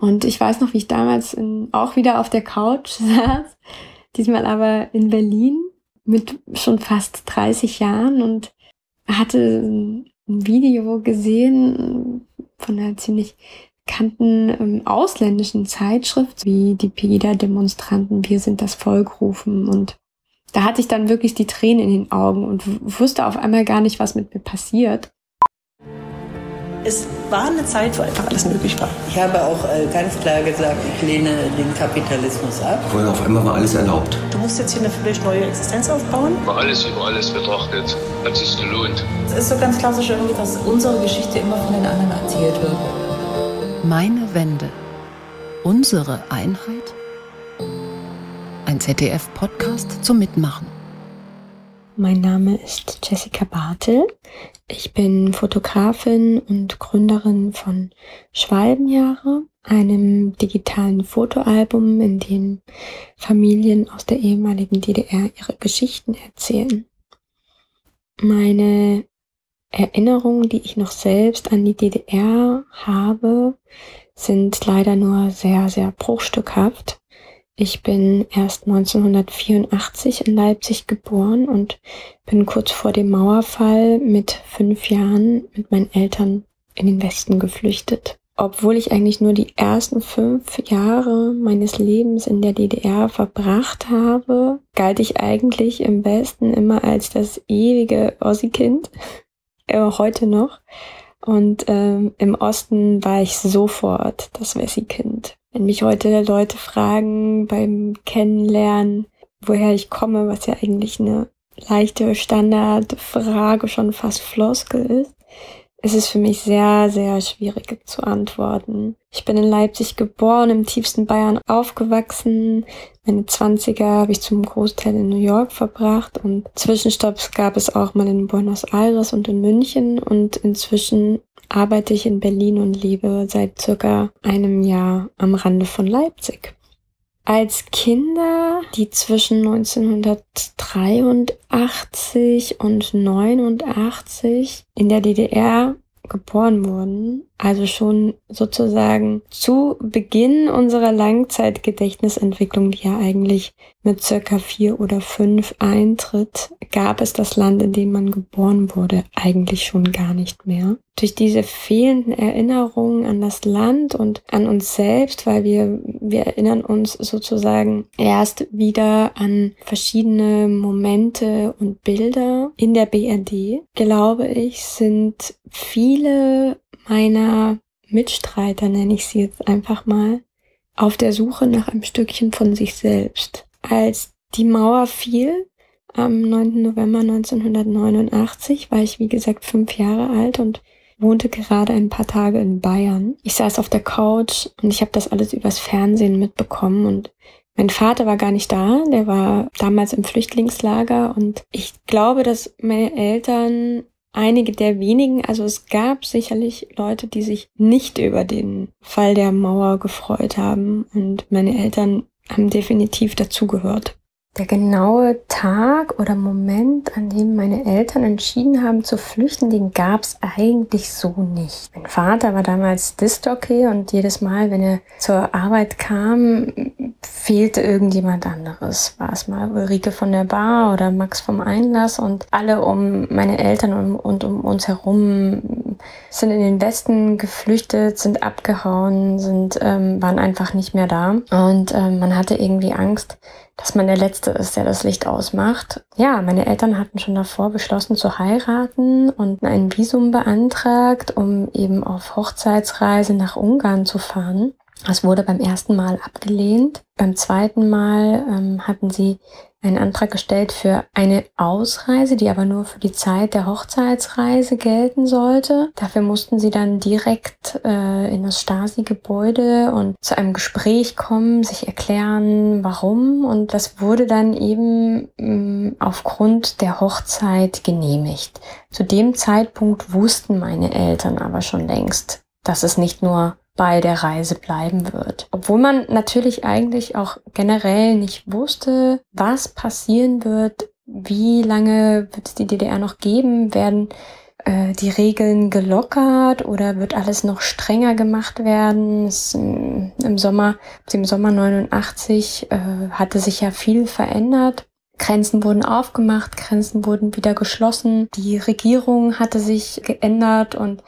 Und ich weiß noch, wie ich damals in, auch wieder auf der Couch saß, diesmal aber in Berlin mit schon fast 30 Jahren und hatte ein Video gesehen von einer ziemlich bekannten ähm, ausländischen Zeitschrift, wie die Pegida-Demonstranten Wir sind das Volk rufen. Und da hatte ich dann wirklich die Tränen in den Augen und wusste auf einmal gar nicht, was mit mir passiert. Es war eine Zeit, wo einfach alles möglich war. Ich habe auch äh, ganz klar gesagt, ich lehne den Kapitalismus ab. Weil auf einmal war alles erlaubt. Du musst jetzt hier eine völlig neue Existenz aufbauen. Über alles über alles betrachtet, hat sich gelohnt. Es ist so ganz klassisch irgendwie, dass unsere Geschichte immer von den anderen erzählt wird. Meine Wende. Unsere Einheit? Ein ZDF-Podcast zum Mitmachen. Mein Name ist Jessica Bartel. Ich bin Fotografin und Gründerin von Schwalbenjahre, einem digitalen Fotoalbum, in dem Familien aus der ehemaligen DDR ihre Geschichten erzählen. Meine Erinnerungen, die ich noch selbst an die DDR habe, sind leider nur sehr, sehr bruchstückhaft. Ich bin erst 1984 in Leipzig geboren und bin kurz vor dem Mauerfall mit fünf Jahren mit meinen Eltern in den Westen geflüchtet. Obwohl ich eigentlich nur die ersten fünf Jahre meines Lebens in der DDR verbracht habe, galt ich eigentlich im Westen immer als das ewige Ossi-Kind, äh, heute noch. Und ähm, im Osten war ich sofort das Wessi-Kind. Wenn mich heute Leute fragen beim Kennenlernen, woher ich komme, was ja eigentlich eine leichte Standardfrage, schon fast Floskel ist, ist es für mich sehr, sehr schwierig zu antworten. Ich bin in Leipzig geboren, im tiefsten Bayern aufgewachsen. Meine Zwanziger habe ich zum Großteil in New York verbracht und Zwischenstopps gab es auch mal in Buenos Aires und in München und inzwischen arbeite ich in Berlin und lebe seit circa einem Jahr am Rande von Leipzig. Als Kinder, die zwischen 1983 und 89 in der DDR geboren wurden, also schon sozusagen zu Beginn unserer Langzeitgedächtnisentwicklung, die ja eigentlich mit circa vier oder fünf eintritt, gab es das Land, in dem man geboren wurde, eigentlich schon gar nicht mehr. Durch diese fehlenden Erinnerungen an das Land und an uns selbst, weil wir, wir erinnern uns sozusagen erst wieder an verschiedene Momente und Bilder in der BRD, glaube ich, sind viele meiner Mitstreiter, nenne ich sie jetzt einfach mal, auf der Suche nach einem Stückchen von sich selbst. Als die Mauer fiel, am 9. November 1989, war ich wie gesagt fünf Jahre alt und wohnte gerade ein paar Tage in Bayern. Ich saß auf der Couch und ich habe das alles übers Fernsehen mitbekommen und mein Vater war gar nicht da, der war damals im Flüchtlingslager und ich glaube, dass meine Eltern einige der wenigen, also es gab sicherlich Leute, die sich nicht über den Fall der Mauer gefreut haben und meine Eltern haben definitiv dazugehört. Der genaue Tag oder Moment, an dem meine Eltern entschieden haben zu flüchten, den gab es eigentlich so nicht. Mein Vater war damals Disc-Jockey und jedes Mal, wenn er zur Arbeit kam, fehlte irgendjemand anderes. War es mal Ulrike von der Bar oder Max vom Einlass und alle um meine Eltern und um uns herum sind in den Westen geflüchtet, sind abgehauen, sind ähm, waren einfach nicht mehr da und ähm, man hatte irgendwie Angst, dass man der Letzte ist, der das Licht ausmacht. Ja, meine Eltern hatten schon davor beschlossen zu heiraten und ein Visum beantragt, um eben auf Hochzeitsreise nach Ungarn zu fahren. Das wurde beim ersten Mal abgelehnt. Beim zweiten Mal ähm, hatten sie einen Antrag gestellt für eine Ausreise, die aber nur für die Zeit der Hochzeitsreise gelten sollte. Dafür mussten sie dann direkt äh, in das Stasi-Gebäude und zu einem Gespräch kommen, sich erklären, warum. Und das wurde dann eben mh, mm, aufgrund der Hochzeit genehmigt. Zu dem Zeitpunkt wussten meine Eltern aber schon längst, dass es nicht nur bei der Reise bleiben wird. Obwohl man natürlich eigentlich auch generell nicht wusste, was passieren wird, wie lange wird es die DDR noch geben, werden äh, die Regeln gelockert oder wird alles noch strenger gemacht werden? Es, im, Im Sommer, im Sommer 89 äh, hatte sich ja viel verändert. Grenzen wurden aufgemacht, Grenzen wurden wieder geschlossen, die Regierung hatte sich geändert und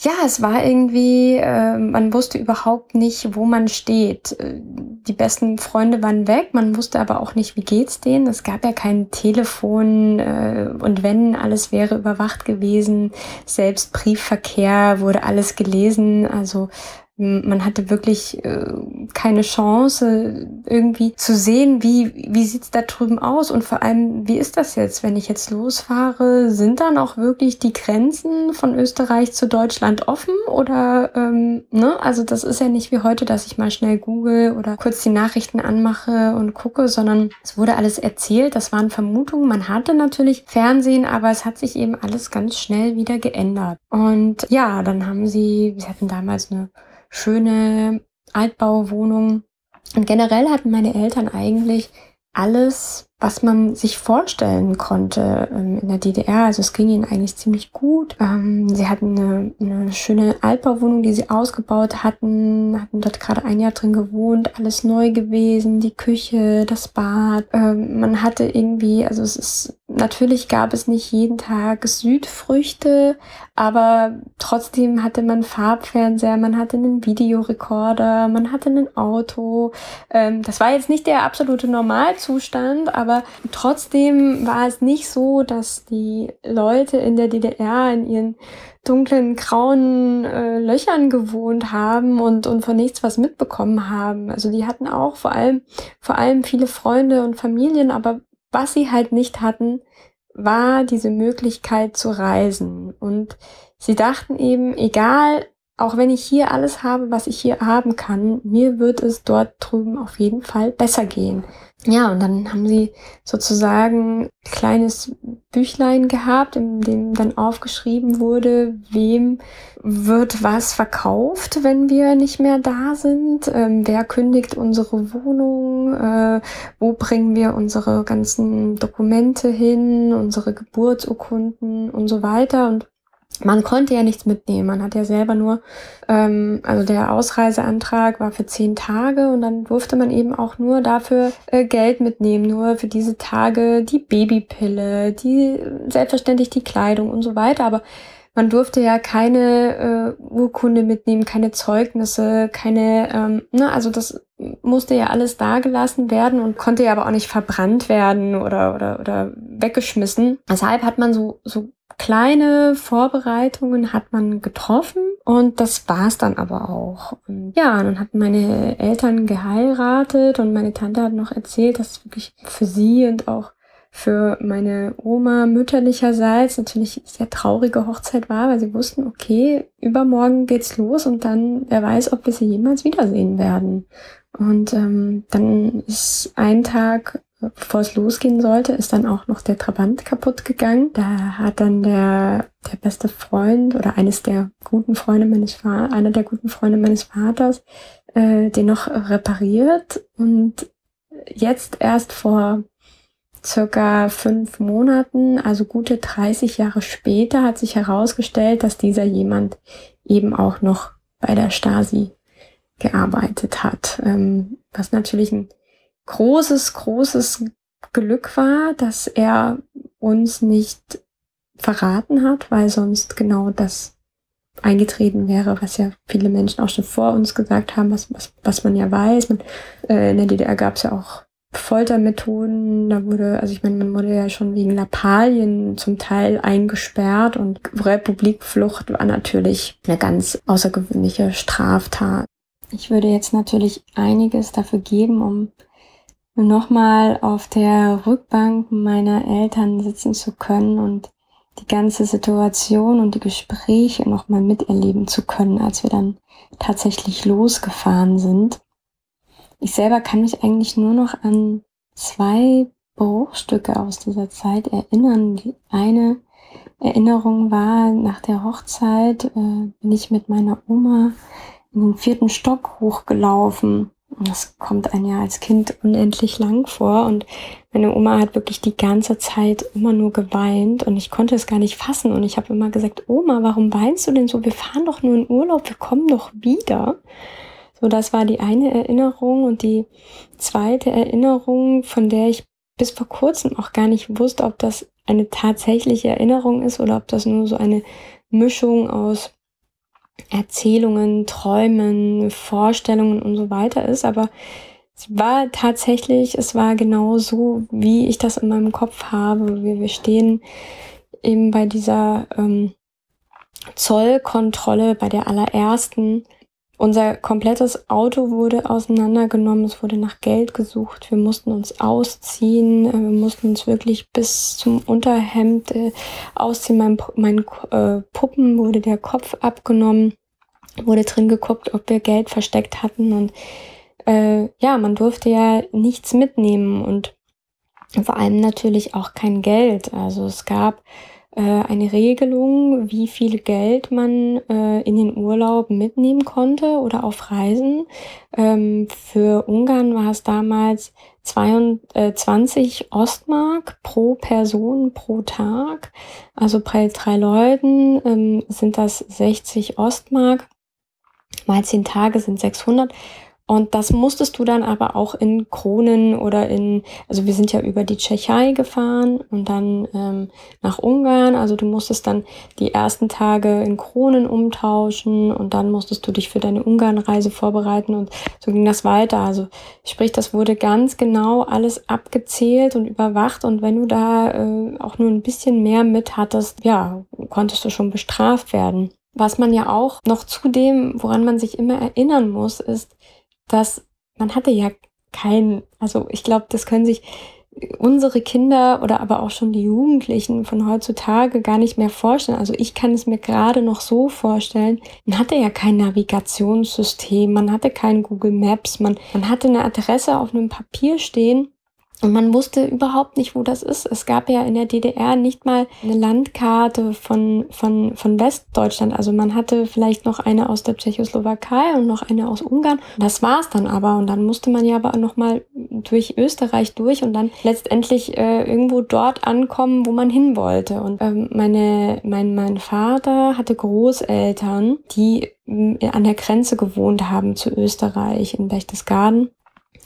ja, es war irgendwie, äh, man wusste überhaupt nicht, wo man steht. Die besten Freunde waren weg, man wusste aber auch nicht, wie geht's denen. Es gab ja kein Telefon äh, und wenn, alles wäre überwacht gewesen. Selbst Briefverkehr wurde alles gelesen. Also man hatte wirklich äh, keine Chance, irgendwie zu sehen, wie, wie sieht's da drüben aus und vor allem, wie ist das jetzt, wenn ich jetzt losfahre? Sind dann auch wirklich die Grenzen von Österreich zu Deutschland offen oder, ähm, ne? Also das ist ja nicht wie heute, dass ich mal schnell google oder kurz die Nachrichten anmache und gucke, sondern es wurde alles erzählt, das waren Vermutungen. Man hatte natürlich Fernsehen, aber es hat sich eben alles ganz schnell wieder geändert. Und ja, dann haben sie, sie hatten damals eine schöne Altbauwohnung. Und generell hatten meine Eltern eigentlich alles, was man sich vorstellen konnte ähm, in der DDR. Also es ging ihnen eigentlich ziemlich gut. Ähm, sie hatten eine, eine schöne Altbauwohnung, die sie ausgebaut hatten, hatten dort gerade ein Jahr drin gewohnt, alles neu gewesen, die Küche, das Bad. Ähm, man hatte irgendwie, also es ist Natürlich gab es nicht jeden Tag Südfrüchte, aber trotzdem hatte man Farbfernseher, man hatte einen Videorekorder, man hatte ein Auto. Das war jetzt nicht der absolute Normalzustand, aber trotzdem war es nicht so, dass die Leute in der DDR in ihren dunklen, grauen äh, Löchern gewohnt haben und, und von nichts was mitbekommen haben. Also die hatten auch vor allem, vor allem viele Freunde und Familien, aber was sie halt nicht hatten, war diese Möglichkeit zu reisen. Und sie dachten eben, egal, auch wenn ich hier alles habe, was ich hier haben kann, mir wird es dort drüben auf jeden Fall besser gehen. Ja, und dann haben sie sozusagen ein kleines Büchlein gehabt, in dem dann aufgeschrieben wurde, wem wird was verkauft, wenn wir nicht mehr da sind, ähm, wer kündigt unsere Wohnung, äh, wo bringen wir unsere ganzen Dokumente hin, unsere Geburtsurkunden und so weiter. Und man konnte ja nichts mitnehmen. Man hat ja selber nur, ähm, also der Ausreiseantrag war für zehn Tage und dann durfte man eben auch nur dafür äh, Geld mitnehmen, nur für diese Tage die Babypille, die selbstverständlich die Kleidung und so weiter. Aber man durfte ja keine äh, Urkunde mitnehmen, keine Zeugnisse, keine, ähm, ne, also das musste ja alles dagelassen werden und konnte ja aber auch nicht verbrannt werden oder, oder, oder weggeschmissen. Deshalb hat man so, so kleine Vorbereitungen hat man getroffen und das war's dann aber auch. Und ja, dann hatten meine Eltern geheiratet und meine Tante hat noch erzählt, dass wirklich für sie und auch für meine Oma mütterlicherseits natürlich sehr traurige Hochzeit war, weil sie wussten, okay, übermorgen geht's los und dann, wer weiß, ob wir sie jemals wiedersehen werden. Und ähm, dann ist ein Tag, bevor es losgehen sollte, ist dann auch noch der Trabant kaputt gegangen. Da hat dann der, der beste Freund oder eines der guten Freunde meines Vaters, einer der guten Freunde meines Vaters, äh, den noch repariert und jetzt erst vor circa fünf Monaten, also gute 30 Jahre später, hat sich herausgestellt, dass dieser jemand eben auch noch bei der Stasi gearbeitet hat. Ähm, was natürlich ein großes, großes Glück war, dass er uns nicht verraten hat, weil sonst genau das eingetreten wäre, was ja viele Menschen auch schon vor uns gesagt haben, was, was, was man ja weiß. Man, äh, in der DDR gab es ja auch Foltermethoden. Da wurde, also ich meine, man wurde ja schon wegen Lappalien zum Teil eingesperrt und Republikflucht war natürlich eine ganz außergewöhnliche Straftat. Ich würde jetzt natürlich einiges dafür geben, um nochmal auf der Rückbank meiner Eltern sitzen zu können und die ganze Situation und die Gespräche nochmal miterleben zu können, als wir dann tatsächlich losgefahren sind. Ich selber kann mich eigentlich nur noch an zwei Bruchstücke aus dieser Zeit erinnern. Die eine Erinnerung war nach der Hochzeit, äh, bin ich mit meiner Oma in den vierten Stock hochgelaufen Das kommt einem ja als Kind unendlich lang vor und meine Oma hat wirklich die ganze Zeit immer nur geweint und ich konnte es gar nicht fassen und ich habe immer gesagt, Oma, warum weinst du denn so? Wir fahren doch nur in Urlaub, wir kommen doch wieder. So, das war die eine Erinnerung und die zweite Erinnerung, von der ich bis vor kurzem auch gar nicht wusste, ob das eine tatsächliche Erinnerung ist oder ob das nur so eine Mischung aus Erzählungen, Träumen, Vorstellungen und so weiter ist. Aber es war tatsächlich, es war genau so, wie ich das in meinem Kopf habe. Wir, wir stehen eben bei dieser ähm, Zollkontrolle, bei der allerersten unser komplettes Auto wurde auseinandergenommen, es wurde nach Geld gesucht, wir mussten uns ausziehen, äh, wir mussten uns wirklich bis zum Unterhemd äh, ausziehen. Meinen mein, äh, Puppen wurde der Kopf abgenommen, wurde drin geguckt, ob wir Geld versteckt hatten. Und äh, ja, man durfte ja nichts mitnehmen. Und vor allem natürlich auch kein Geld. Also es gab eine Regelung, wie viel Geld man äh, in den Urlaub mitnehmen konnte oder auf Reisen. Ähm, für Ungarn war es damals 22 äh, Ostmark pro Person pro Tag. Also bei drei Leuten ähm, sind das 60 Ostmark. Mal zehn Tage sind 600. Und das musstest du dann aber auch in Kronen oder in, also wir sind ja über die Tschechei gefahren und dann ähm, nach Ungarn. Also du musstest dann die ersten Tage in Kronen umtauschen und dann musstest du dich für deine Ungarnreise vorbereiten und so ging das weiter. Also sprich, das wurde ganz genau alles abgezählt und überwacht und wenn du da äh, auch nur ein bisschen mehr mit hattest, ja, konntest du schon bestraft werden. Was man ja auch noch zudem, woran man sich immer erinnern muss, ist, dass man hatte ja kein, also ich glaube, das können sich unsere Kinder oder aber auch schon die Jugendlichen von heutzutage gar nicht mehr vorstellen. Also ich kann es mir gerade noch so vorstellen. Man hatte ja kein Navigationssystem, man hatte kein Google Maps, man, man hatte eine Adresse auf einem Papier stehen und man wusste überhaupt nicht, wo das ist. Es gab ja in der DDR nicht mal eine Landkarte von, von, von Westdeutschland. Also man hatte vielleicht noch eine aus der Tschechoslowakei und noch eine aus Ungarn. Das war's dann aber. Und dann musste man ja aber nochmal durch Österreich durch und dann letztendlich äh, irgendwo dort ankommen, wo man hin wollte. Und ähm, meine, mein, mein Vater hatte Großeltern, die äh, an der Grenze gewohnt haben zu Österreich in Berchtesgaden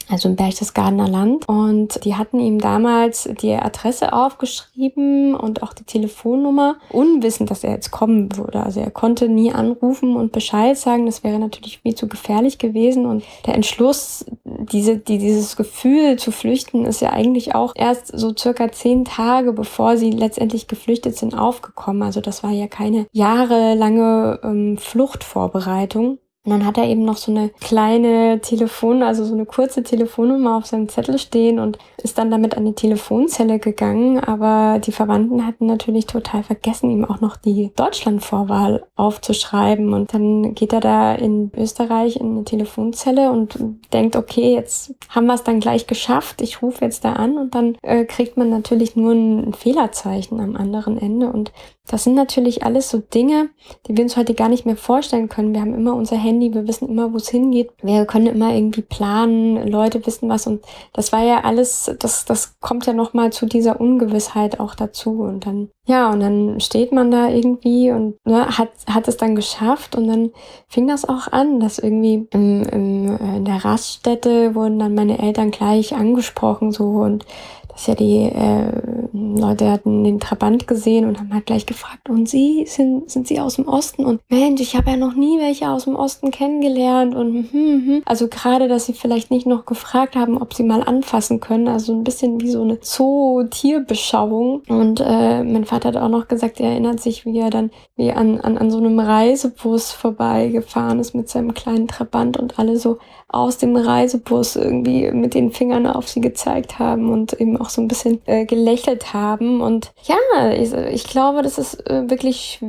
also im Berchtesgadener Land. Und die hatten ihm damals die Adresse aufgeschrieben und auch die Telefonnummer, unwissend, dass er jetzt kommen würde. Also er konnte nie anrufen und Bescheid sagen. Das wäre natürlich viel zu gefährlich gewesen. Und der Entschluss, diese, die, dieses Gefühl zu flüchten, ist ja eigentlich auch erst so circa zehn Tage, bevor sie letztendlich geflüchtet sind, aufgekommen. Also das war ja keine jahrelange ähm, Fluchtvorbereitung. Und dann hat er eben noch so eine kleine Telefon, also so eine kurze Telefonnummer auf seinem Zettel stehen und ist dann damit an die Telefonzelle gegangen. Aber die Verwandten hatten natürlich total vergessen, ihm auch noch die Deutschlandvorwahl aufzuschreiben. Und dann geht er da in Österreich in eine Telefonzelle und denkt, okay, jetzt haben wir es dann gleich geschafft. Ich rufe jetzt da an und dann äh, kriegt man natürlich nur ein Fehlerzeichen am anderen Ende. Und das sind natürlich alles so Dinge, die wir uns heute gar nicht mehr vorstellen können. Wir haben immer unser Handy, wir wissen immer, wo es hingeht. Wir können immer irgendwie planen, Leute wissen was und das war ja alles, das, das kommt ja nochmal zu dieser Ungewissheit auch dazu und dann, ja, und dann steht man da irgendwie und ne, hat, hat es dann geschafft und dann fing das auch an, dass irgendwie im, im, in der Raststätte wurden dann meine Eltern gleich angesprochen so und dass ja die äh, Leute hatten den Trabant gesehen und haben halt gleich gefragt, und Sie, sind, sind Sie aus dem Osten? Und Mensch, ich habe ja noch nie welche aus dem Osten kennengelernt und hm, hm, hm. also gerade, dass sie vielleicht nicht noch gefragt haben, ob sie mal anfassen können, also ein bisschen wie so eine Zoo-Tierbeschauung. Und äh, mein Vater hat auch noch gesagt, er erinnert sich, wie er dann wie an, an, an so einem Reisebus vorbeigefahren ist mit seinem kleinen Trabant und alle so aus dem Reisebus irgendwie mit den Fingern auf sie gezeigt haben und eben auch so ein bisschen äh, gelächelt haben. Und ja, ich, ich glaube, das ist äh, wirklich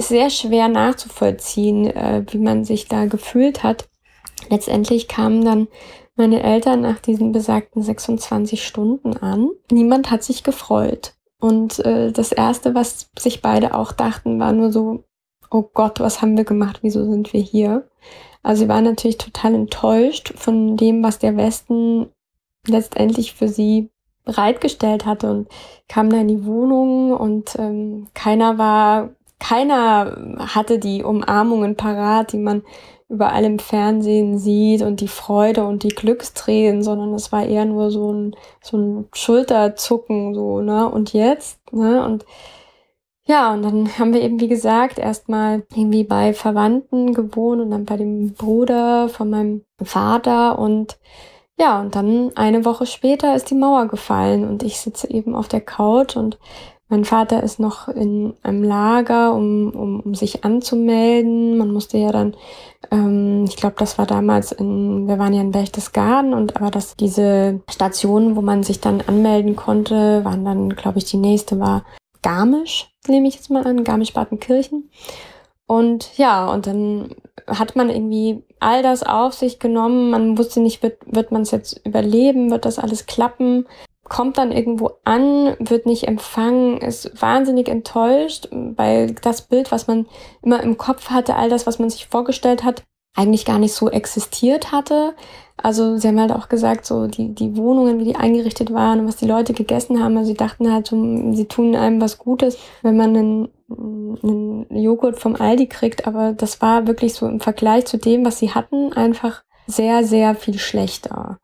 sehr schwer nachzuvollziehen, äh, wie man sich da gefühlt hat. Letztendlich kamen dann meine Eltern nach diesen besagten 26 Stunden an. Niemand hat sich gefreut. Und äh, das Erste, was sich beide auch dachten, war nur so, oh Gott, was haben wir gemacht, wieso sind wir hier? Also sie war natürlich total enttäuscht von dem, was der Westen letztendlich für sie bereitgestellt hatte und kam da in die Wohnung und ähm, keiner war, keiner hatte die Umarmungen parat, die man überall im Fernsehen sieht und die Freude und die Glückstränen, sondern es war eher nur so ein, so ein Schulterzucken, so, ne, und jetzt, ne, und ja, und dann haben wir eben, wie gesagt, erstmal irgendwie bei Verwandten gewohnt und dann bei dem Bruder von meinem Vater und ja, und dann eine Woche später ist die Mauer gefallen und ich sitze eben auf der Couch und mein Vater ist noch in einem Lager, um, um, um sich anzumelden. Man musste ja dann, ähm, ich glaube, das war damals in, wir waren ja in Berchtesgaden und aber dass diese Stationen, wo man sich dann anmelden konnte, waren dann, glaube ich, die nächste war Garmisch, nehme ich jetzt mal an, Garmisch-Partenkirchen. Und ja, und dann hat man irgendwie all das auf sich genommen. Man wusste nicht, wird, wird man es jetzt überleben, wird das alles klappen kommt dann irgendwo an, wird nicht empfangen, ist wahnsinnig enttäuscht, weil das Bild, was man immer im Kopf hatte, all das, was man sich vorgestellt hat, eigentlich gar nicht so existiert hatte. Also sie haben halt auch gesagt, so die, die Wohnungen, wie die eingerichtet waren und was die Leute gegessen haben. Also sie dachten halt, so, sie tun einem was Gutes, wenn man einen, einen Joghurt vom Aldi kriegt. Aber das war wirklich so im Vergleich zu dem, was sie hatten, einfach sehr, sehr viel schlechter.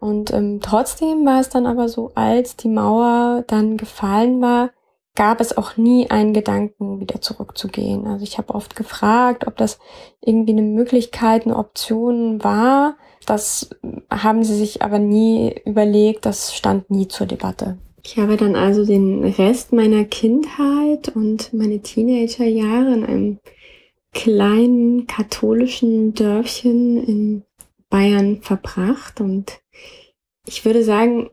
Und ähm, trotzdem war es dann aber so, als die Mauer dann gefallen war, gab es auch nie einen Gedanken, wieder zurückzugehen. Also ich habe oft gefragt, ob das irgendwie eine Möglichkeit, eine Option war. Das haben sie sich aber nie überlegt, das stand nie zur Debatte. Ich habe dann also den Rest meiner Kindheit und meine Teenagerjahre in einem kleinen katholischen Dörfchen in Bayern verbracht und ich würde sagen,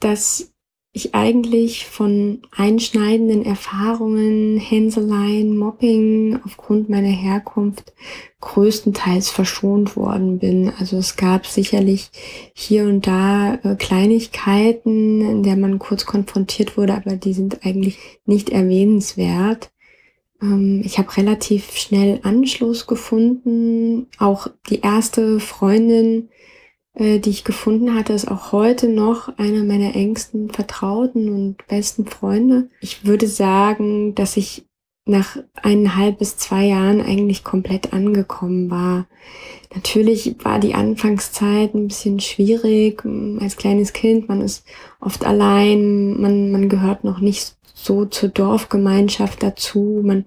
dass ich eigentlich von einschneidenden Erfahrungen, Hänseleien, Mobbing aufgrund meiner Herkunft größtenteils verschont worden bin. Also es gab sicherlich hier und da äh, Kleinigkeiten, in der man kurz konfrontiert wurde, aber die sind eigentlich nicht erwähnenswert. Ähm, ich habe relativ schnell Anschluss gefunden. Auch die erste Freundin, äh, die ich gefunden hatte, ist auch heute noch eine meiner engsten Vertrauten und besten Freunde. Ich würde sagen, dass ich nach eineinhalb bis zwei Jahren eigentlich komplett angekommen war. Natürlich war die Anfangszeit ein bisschen schwierig als kleines Kind. Man ist oft allein, man, man gehört noch nicht so zur Dorfgemeinschaft dazu. Man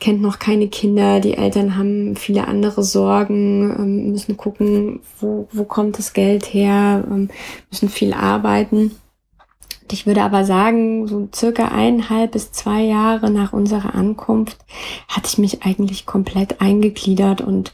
kennt noch keine Kinder, die Eltern haben viele andere Sorgen, ähm, müssen gucken, wo, wo kommt das Geld her, ähm, müssen viel arbeiten. Ich würde aber sagen, so circa eineinhalb bis zwei Jahre nach unserer Ankunft hatte ich mich eigentlich komplett eingegliedert und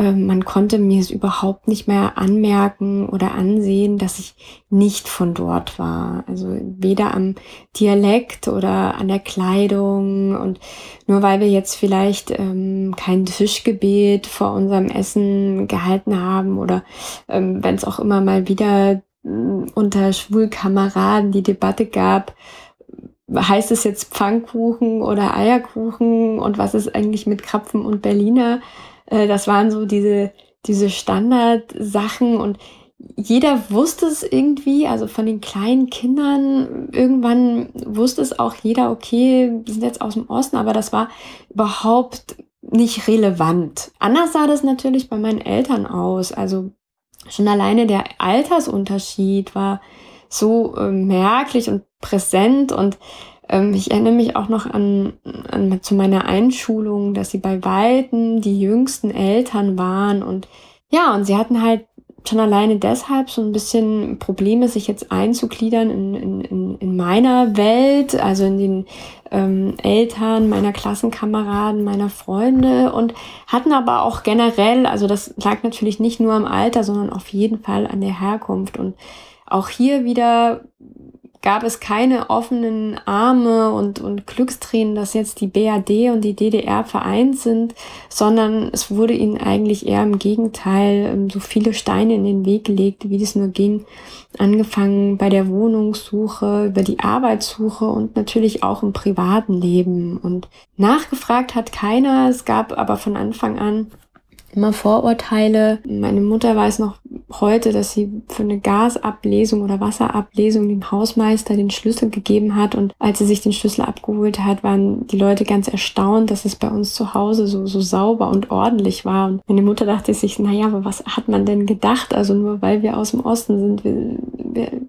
man konnte mir es überhaupt nicht mehr anmerken oder ansehen, dass ich nicht von dort war. Also weder am Dialekt oder an der Kleidung und nur weil wir jetzt vielleicht ähm, kein Tischgebet vor unserem Essen gehalten haben oder ähm, wenn es auch immer mal wieder äh, unter Schwulkameraden die Debatte gab, heißt es jetzt Pfannkuchen oder Eierkuchen und was ist eigentlich mit Krapfen und Berliner? Äh, das waren so diese, diese Standardsachen und jeder wusste es irgendwie, also von den kleinen Kindern, irgendwann wusste es auch jeder, okay, wir sind jetzt aus dem Osten, aber das war überhaupt nicht relevant. Anders sah das natürlich bei meinen Eltern aus. Also schon alleine der Altersunterschied war so äh, merklich und präsent und ähm, ich erinnere mich auch noch an, an zu meiner Einschulung, dass sie bei Weitem die jüngsten Eltern waren und ja, und sie hatten halt schon alleine deshalb so ein bisschen Probleme, sich jetzt einzugliedern in, in, in meiner Welt, also in den ähm, Eltern meiner Klassenkameraden, meiner Freunde und hatten aber auch generell, also das lag natürlich nicht nur am Alter, sondern auf jeden Fall an der Herkunft. Und auch hier wieder gab es keine offenen Arme und, und Glückstränen, dass jetzt die BAD und die DDR vereint sind, sondern es wurde ihnen eigentlich eher im Gegenteil ähm, so viele Steine in den Weg gelegt, wie das nur ging. Angefangen bei der Wohnungssuche, über die Arbeitssuche und natürlich auch im privaten Leben. Und nachgefragt hat keiner. Es gab aber von Anfang an immer Vorurteile. Meine Mutter weiß noch heute, dass sie für eine Gasablesung oder Wasserablesung dem Hausmeister den Schlüssel gegeben hat. Und als sie sich den Schlüssel abgeholt hat, waren die Leute ganz erstaunt, dass es bei uns zu Hause so, so sauber und ordentlich war. Und meine Mutter dachte sich, naja, aber was hat man denn gedacht? Also nur weil wir aus dem Osten sind. Wir, wir,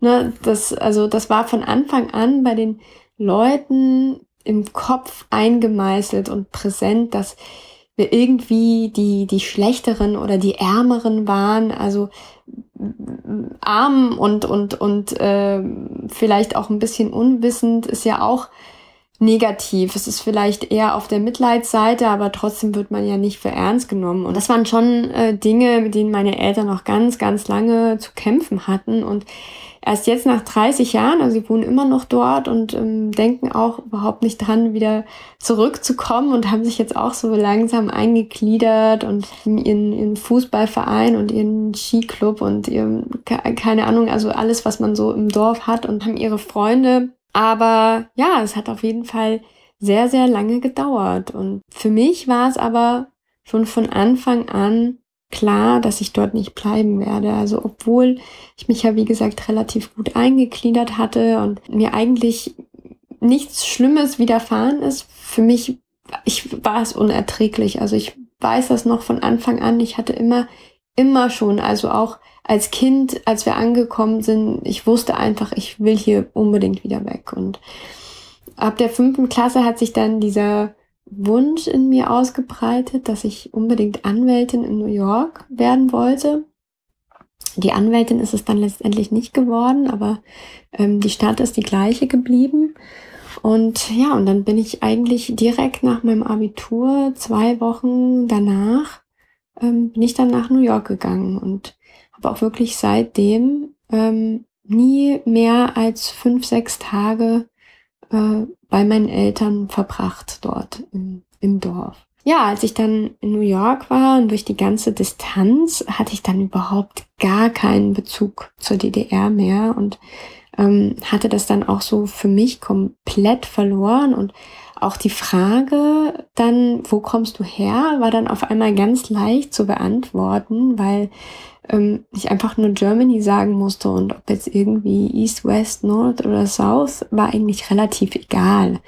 ne, das, also das war von Anfang an bei den Leuten im Kopf eingemeißelt und präsent, dass wir irgendwie die, die Schlechteren oder die Ärmeren waren, also arm und, und, und äh, vielleicht auch ein bisschen unwissend ist ja auch negativ. Es ist vielleicht eher auf der Mitleidsseite, aber trotzdem wird man ja nicht für ernst genommen. Und das waren schon äh, Dinge, mit denen meine Eltern noch ganz, ganz lange zu kämpfen hatten. Und erst jetzt nach 30 Jahren, also sie wohnen immer noch dort und ähm, denken auch überhaupt nicht dran, wieder zurückzukommen und haben sich jetzt auch so langsam eingegliedert und ihren, ihren Fußballverein und ihren Skiclub und ihren, keine Ahnung, also alles, was man so im Dorf hat und haben ihre Freunde. Aber ja, es hat auf jeden Fall sehr, sehr lange gedauert. Und für mich war es aber schon von Anfang an klar, dass ich dort nicht bleiben werde. Also obwohl ich mich ja, wie gesagt, relativ gut eingegliedert hatte und mir eigentlich nichts Schlimmes widerfahren ist, für mich, ich war es unerträglich. Also ich weiß das noch von Anfang an. Ich hatte immer, immer schon, also auch als Kind, als wir angekommen sind, ich wusste einfach, ich will hier unbedingt wieder weg. Und ab der fünften Klasse hat sich dann dieser Wunsch in mir ausgebreitet, dass ich unbedingt Anwältin in New York werden wollte. Die Anwältin ist es dann letztendlich nicht geworden, aber ähm, die Stadt ist die gleiche geblieben. Und ja, und dann bin ich eigentlich direkt nach meinem Abitur, zwei Wochen danach, ähm, bin ich dann nach New York gegangen und habe auch wirklich seitdem ähm, nie mehr als fünf, sechs Tage äh, bei meinen Eltern verbracht dort im, im Dorf. Ja, als ich dann in New York war und durch die ganze Distanz hatte ich dann überhaupt gar keinen Bezug zur DDR mehr und ähm, hatte das dann auch so für mich komplett verloren und auch die Frage dann, wo kommst du her, war dann auf einmal ganz leicht zu beantworten, weil ähm, ich einfach nur Germany sagen musste und ob jetzt irgendwie East, West, North oder South war eigentlich relativ egal.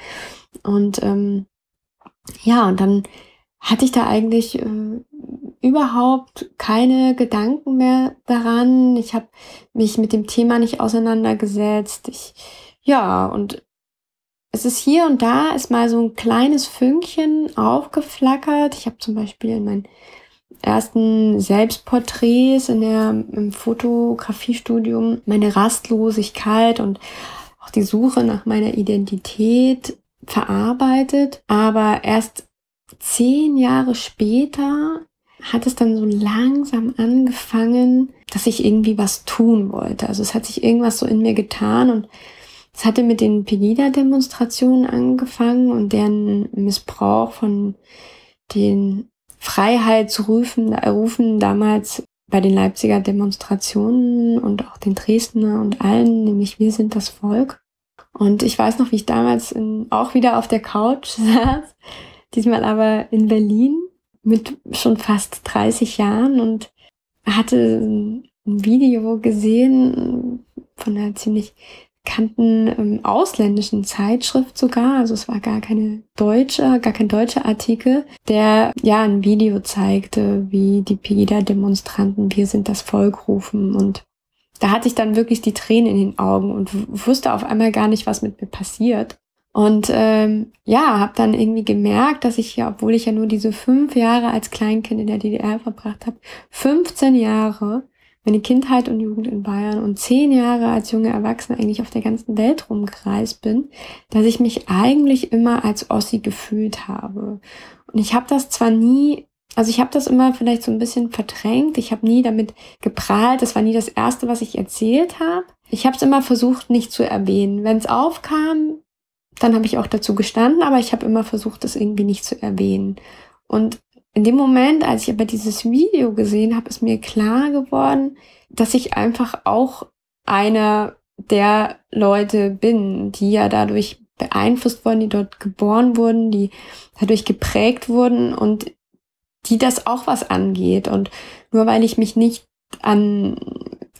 Und ähm, ja, und dann hatte ich da eigentlich äh, überhaupt keine Gedanken mehr daran. Ich habe mich mit dem Thema nicht auseinandergesetzt. Ich, ja, und es ist hier und da ist mal so ein kleines Fünkchen aufgeflackert. Ich habe zum Beispiel in meinen ersten Selbstporträts in der, im Fotografiestudium meine Rastlosigkeit und auch die Suche nach meiner Identität verarbeitet. Aber erst zehn Jahre später hat es dann so langsam angefangen, dass ich irgendwie was tun wollte. Also es hat sich irgendwas so in mir getan und es hatte mit den Pegida-Demonstrationen angefangen und deren Missbrauch von den Freiheitsrufen Rufen damals bei den Leipziger Demonstrationen und auch den Dresdner und allen, nämlich wir sind das Volk. Und ich weiß noch, wie ich damals in, auch wieder auf der Couch saß, diesmal aber in Berlin mit schon fast 30 Jahren und hatte ein Video gesehen von einer ziemlich bekannten ähm, ausländischen Zeitschrift sogar, also es war gar keine deutsche, gar kein deutscher Artikel, der ja ein Video zeigte, wie die Pegida-Demonstranten Wir sind das Volk rufen und da hatte ich dann wirklich die Tränen in den Augen und wusste auf einmal gar nicht, was mit mir passiert. Und ähm, ja, habe dann irgendwie gemerkt, dass ich ja, obwohl ich ja nur diese fünf Jahre als Kleinkind in der DDR verbracht habe, 15 Jahre meine Kindheit und Jugend in Bayern und zehn Jahre als junge Erwachsene eigentlich auf der ganzen Welt rumgereist bin, dass ich mich eigentlich immer als Ossi gefühlt habe. Und ich habe das zwar nie, also ich habe das immer vielleicht so ein bisschen verdrängt, ich habe nie damit geprahlt, das war nie das Erste, was ich erzählt habe. ich habe es immer versucht, nicht zu erwähnen. Wenn es aufkam, dann habe ich auch dazu gestanden, aber ich habe immer versucht, das irgendwie nicht zu erwähnen. Und in dem Moment, als ich aber dieses Video gesehen habe, ist mir klar geworden, dass ich einfach auch einer der Leute bin, die ja dadurch beeinflusst wurden, die dort geboren wurden, die dadurch geprägt wurden und die das auch was angeht. Und nur weil ich mich nicht an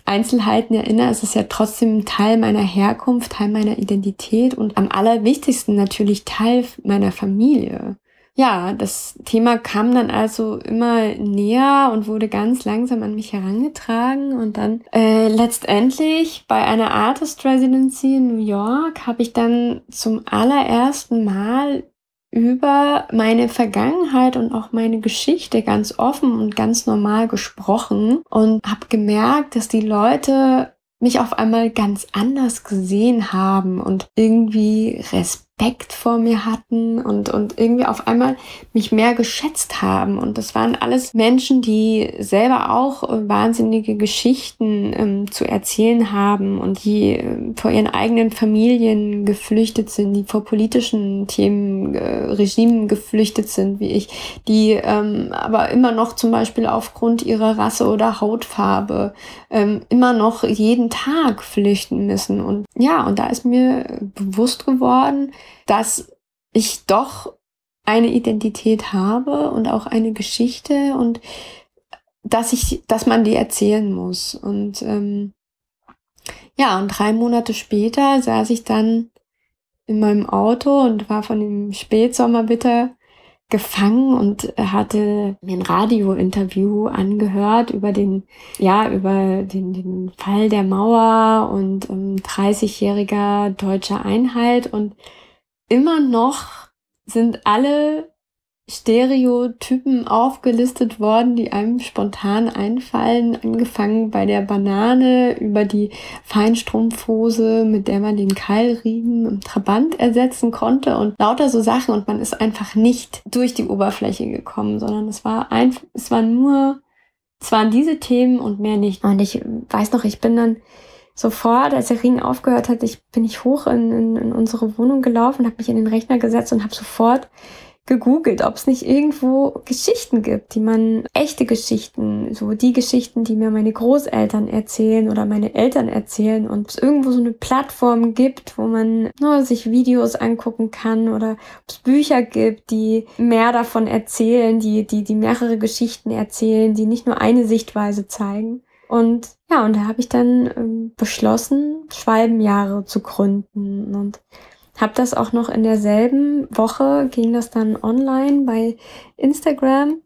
Einzelheiten erinnere, ist es ja trotzdem Teil meiner Herkunft, Teil meiner Identität und am allerwichtigsten natürlich Teil meiner Familie. Ja, das Thema kam dann also immer näher und wurde ganz langsam an mich herangetragen und dann äh, letztendlich bei einer Artist Residency in New York habe ich dann zum allerersten Mal über meine Vergangenheit und auch meine Geschichte ganz offen und ganz normal gesprochen und habe gemerkt, dass die Leute mich auf einmal ganz anders gesehen haben und irgendwie Respekt Respekt vor mir hatten und, und irgendwie auf einmal mich mehr geschätzt haben. Und das waren alles Menschen, die selber auch wahnsinnige Geschichten ähm, zu erzählen haben und die äh, vor ihren eigenen Familien geflüchtet sind, die vor politischen Themen, äh, Regimen geflüchtet sind, wie ich, die ähm, aber immer noch zum Beispiel aufgrund ihrer Rasse oder Hautfarbe ähm, immer noch jeden Tag flüchten müssen. Und ja, und da ist mir bewusst geworden, dass ich doch eine Identität habe und auch eine Geschichte und dass ich, dass man die erzählen muss. Und ähm, ja, und drei Monate später saß ich dann in meinem Auto und war von dem Spätsommer bitte gefangen und hatte mir ein Radiointerview angehört über den, ja, über den, den Fall der Mauer und ähm, 30-jähriger deutscher Einheit und immer noch sind alle Stereotypen aufgelistet worden, die einem spontan einfallen, angefangen bei der Banane über die Feinstrumpfhose, mit der man den Keilriemen im Trabant ersetzen konnte und lauter so Sachen und man ist einfach nicht durch die Oberfläche gekommen, sondern es war einfach, es war nur, es waren diese Themen und mehr nicht. Und ich weiß noch, ich bin dann sofort, als der Ring aufgehört hat, ich, bin ich hoch in, in, in unsere Wohnung gelaufen, habe mich in den Rechner gesetzt und habe sofort gegoogelt, ob es nicht irgendwo Geschichten gibt, die man, echte Geschichten, so die Geschichten, die mir meine Großeltern erzählen oder meine Eltern erzählen und ob es irgendwo so eine Plattform gibt, wo man nur sich Videos angucken kann oder ob es Bücher gibt, die mehr davon erzählen, die, die, die mehrere Geschichten erzählen, die nicht nur eine Sichtweise zeigen. Und ja, und da habe ich dann ähm, beschlossen, Schwalbenjahre zu gründen. Und habe das auch noch in derselben Woche, ging das dann online bei Instagram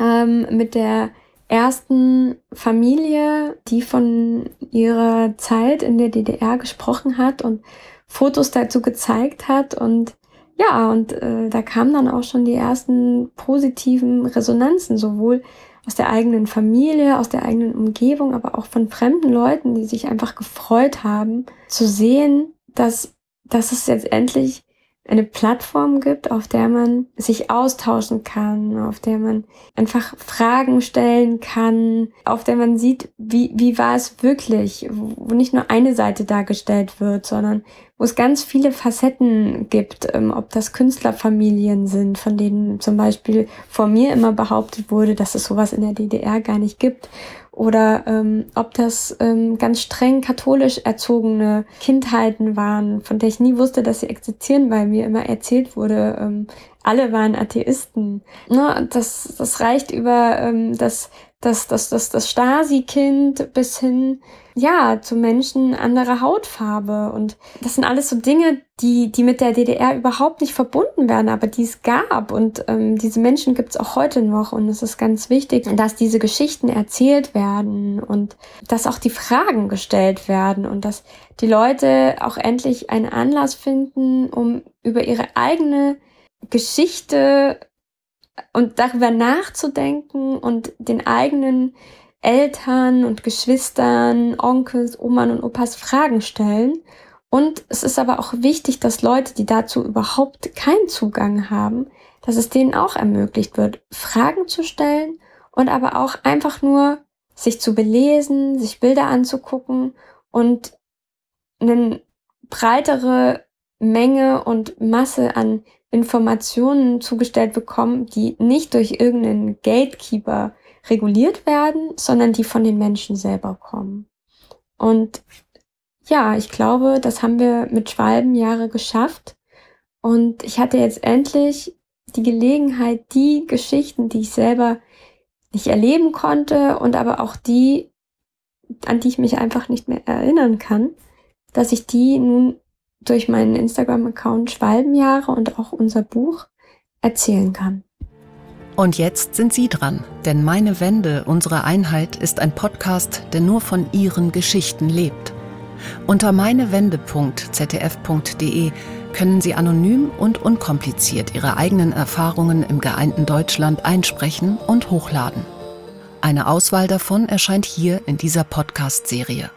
ähm, mit der ersten Familie, die von ihrer Zeit in der DDR gesprochen hat und Fotos dazu gezeigt hat. Und ja, und äh, da kamen dann auch schon die ersten positiven Resonanzen, sowohl aus der eigenen Familie, aus der eigenen Umgebung, aber auch von fremden Leuten, die sich einfach gefreut haben, zu sehen, dass, dass es jetzt endlich eine Plattform gibt, auf der man sich austauschen kann, auf der man einfach Fragen stellen kann, auf der man sieht, wie, wie war es wirklich, wo nicht nur eine Seite dargestellt wird, sondern wo es ganz viele Facetten gibt, ähm, ob das Künstlerfamilien sind, von denen zum Beispiel vor mir immer behauptet wurde, dass es sowas in der DDR gar nicht gibt oder ähm, ob das ähm, ganz streng katholisch erzogene Kindheiten waren, von der ich nie wusste, dass sie existieren, weil mir immer erzählt wurde, ähm, alle waren Atheisten. Ne, das, das reicht über ähm, das, das, das, das, das Stasi-Kind bis hin ja, zu Menschen anderer Hautfarbe. Und das sind alles so Dinge, die, die mit der DDR überhaupt nicht verbunden werden, aber die es gab. Und ähm, diese Menschen gibt es auch heute noch. Und es ist ganz wichtig, dass diese Geschichten erzählt werden und dass auch die Fragen gestellt werden und dass die Leute auch endlich einen Anlass finden, um über ihre eigene Geschichte und darüber nachzudenken und den eigenen Eltern und Geschwistern, Onkels, Oman und Opas Fragen stellen. Und es ist aber auch wichtig, dass Leute, die dazu überhaupt keinen Zugang haben, dass es denen auch ermöglicht wird, Fragen zu stellen und aber auch einfach nur sich zu belesen, sich Bilder anzugucken und eine breitere Menge und Masse an Informationen zugestellt bekommen, die nicht durch irgendeinen Gatekeeper reguliert werden, sondern die von den Menschen selber kommen. Und ja, ich glaube, das haben wir mit Schwalbenjahre geschafft. Und ich hatte jetzt endlich die Gelegenheit, die Geschichten, die ich selber nicht erleben konnte und aber auch die, an die ich mich einfach nicht mehr erinnern kann, dass ich die nun durch meinen Instagram-Account Schwalbenjahre und auch unser Buch erzählen kann. Und jetzt sind Sie dran, denn Meine Wende, unsere Einheit ist ein Podcast, der nur von Ihren Geschichten lebt. Unter meinewende.zdf.de können Sie anonym und unkompliziert Ihre eigenen Erfahrungen im geeinten Deutschland einsprechen und hochladen. Eine Auswahl davon erscheint hier in dieser Podcast-Serie.